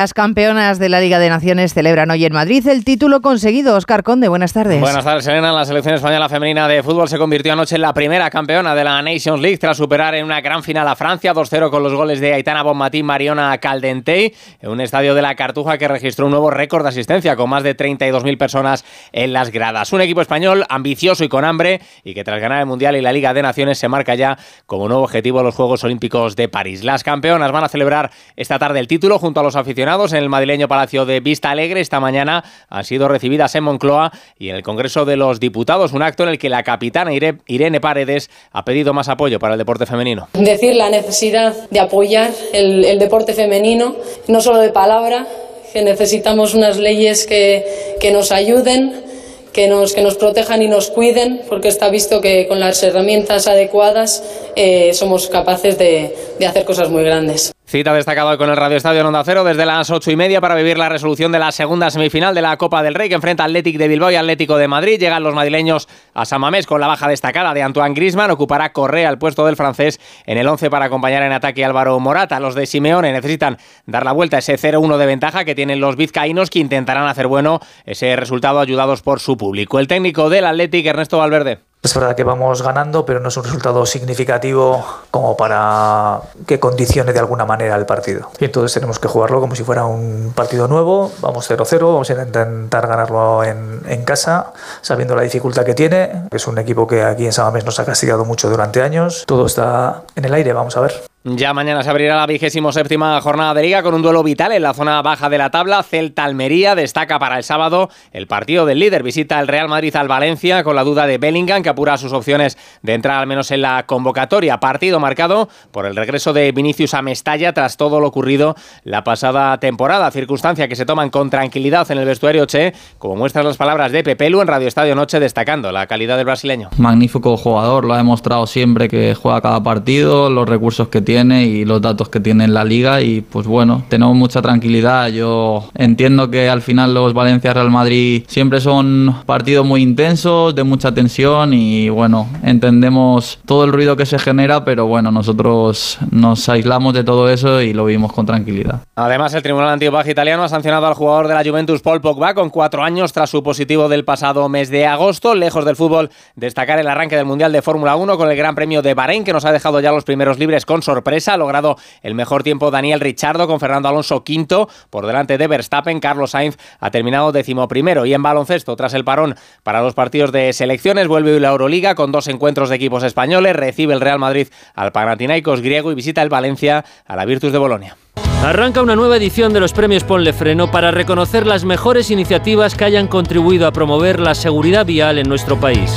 Las campeonas de la Liga de Naciones celebran hoy en Madrid el título conseguido. Oscar Conde, buenas tardes. Buenas tardes, Elena. La selección española femenina de fútbol se convirtió anoche en la primera campeona de la Nations League tras superar en una gran final a Francia 2-0 con los goles de Aitana Bonmatí, Mariona Caldentey en un estadio de la Cartuja que registró un nuevo récord de asistencia con más de 32.000 personas en las gradas. Un equipo español ambicioso y con hambre y que tras ganar el Mundial y la Liga de Naciones se marca ya como nuevo objetivo los Juegos Olímpicos de París. Las campeonas van a celebrar esta tarde el título junto a los aficionados en el madrileño Palacio de Vista Alegre. Esta mañana han sido recibidas en Moncloa y en el Congreso de los Diputados, un acto en el que la capitana Irene Paredes ha pedido más apoyo para el deporte femenino. Decir la necesidad de apoyar el, el deporte femenino, no solo de palabra, que necesitamos unas leyes que, que nos ayuden que nos, que nos protejan y nos cuiden, porque está visto que con las herramientas adecuadas eh, somos capaces de, de hacer cosas muy grandes. Cita destacada con el Radio Estadio en Onda Cero desde las ocho y media para vivir la resolución de la segunda semifinal de la Copa del Rey que enfrenta Atlético de Bilbao y Atlético de Madrid. Llegan los madrileños a San Mamés con la baja destacada de Antoine Grisman. Ocupará Correa el puesto del francés en el 11 para acompañar en ataque a Álvaro Morata. Los de Simeone necesitan dar la vuelta a ese 0-1 de ventaja que tienen los vizcaínos que intentarán hacer bueno ese resultado ayudados por su público. El técnico del Atlético, Ernesto Valverde. Es verdad que vamos ganando, pero no es un resultado significativo como para que condicione de alguna manera el partido. Y entonces tenemos que jugarlo como si fuera un partido nuevo. Vamos 0-0, vamos a intentar ganarlo en, casa, sabiendo la dificultad que tiene. Es un equipo que aquí en Samamés nos ha castigado mucho durante años. Todo está en el aire, vamos a ver. Ya mañana se abrirá la vigésimo séptima jornada de liga con un duelo vital en la zona baja de la tabla. Celta Almería destaca para el sábado el partido del líder. Visita el Real Madrid al Valencia con la duda de Bellingham que apura sus opciones de entrar al menos en la convocatoria. Partido marcado por el regreso de Vinicius a Mestalla tras todo lo ocurrido la pasada temporada. Circunstancia que se toman con tranquilidad en el vestuario Che, como muestran las palabras de Pepelu en Radio Estadio Noche destacando la calidad del brasileño. Magnífico jugador, lo ha demostrado siempre que juega cada partido, los recursos que tiene tiene y los datos que tiene en la liga y pues bueno, tenemos mucha tranquilidad. Yo entiendo que al final los Valencia Real Madrid siempre son partidos muy intensos, de mucha tensión y bueno, entendemos todo el ruido que se genera, pero bueno, nosotros nos aislamos de todo eso y lo vimos con tranquilidad. Además, el Tribunal Antidopaje italiano ha sancionado al jugador de la Juventus Paul Pogba con cuatro años tras su positivo del pasado mes de agosto. Lejos del fútbol, destacar el arranque del Mundial de Fórmula 1 con el Gran Premio de Bahrein que nos ha dejado ya los primeros libres con sorpresa sorpresa. Ha logrado el mejor tiempo Daniel Richardo con Fernando Alonso quinto por delante de Verstappen. Carlos Sainz ha terminado decimoprimero. Y en baloncesto, tras el parón para los partidos de selecciones, vuelve la Euroliga con dos encuentros de equipos españoles. Recibe el Real Madrid al Panathinaikos griego y visita el Valencia a la Virtus de Bolonia. Arranca una nueva edición de los premios Ponle Freno para reconocer las mejores iniciativas que hayan contribuido a promover la seguridad vial en nuestro país.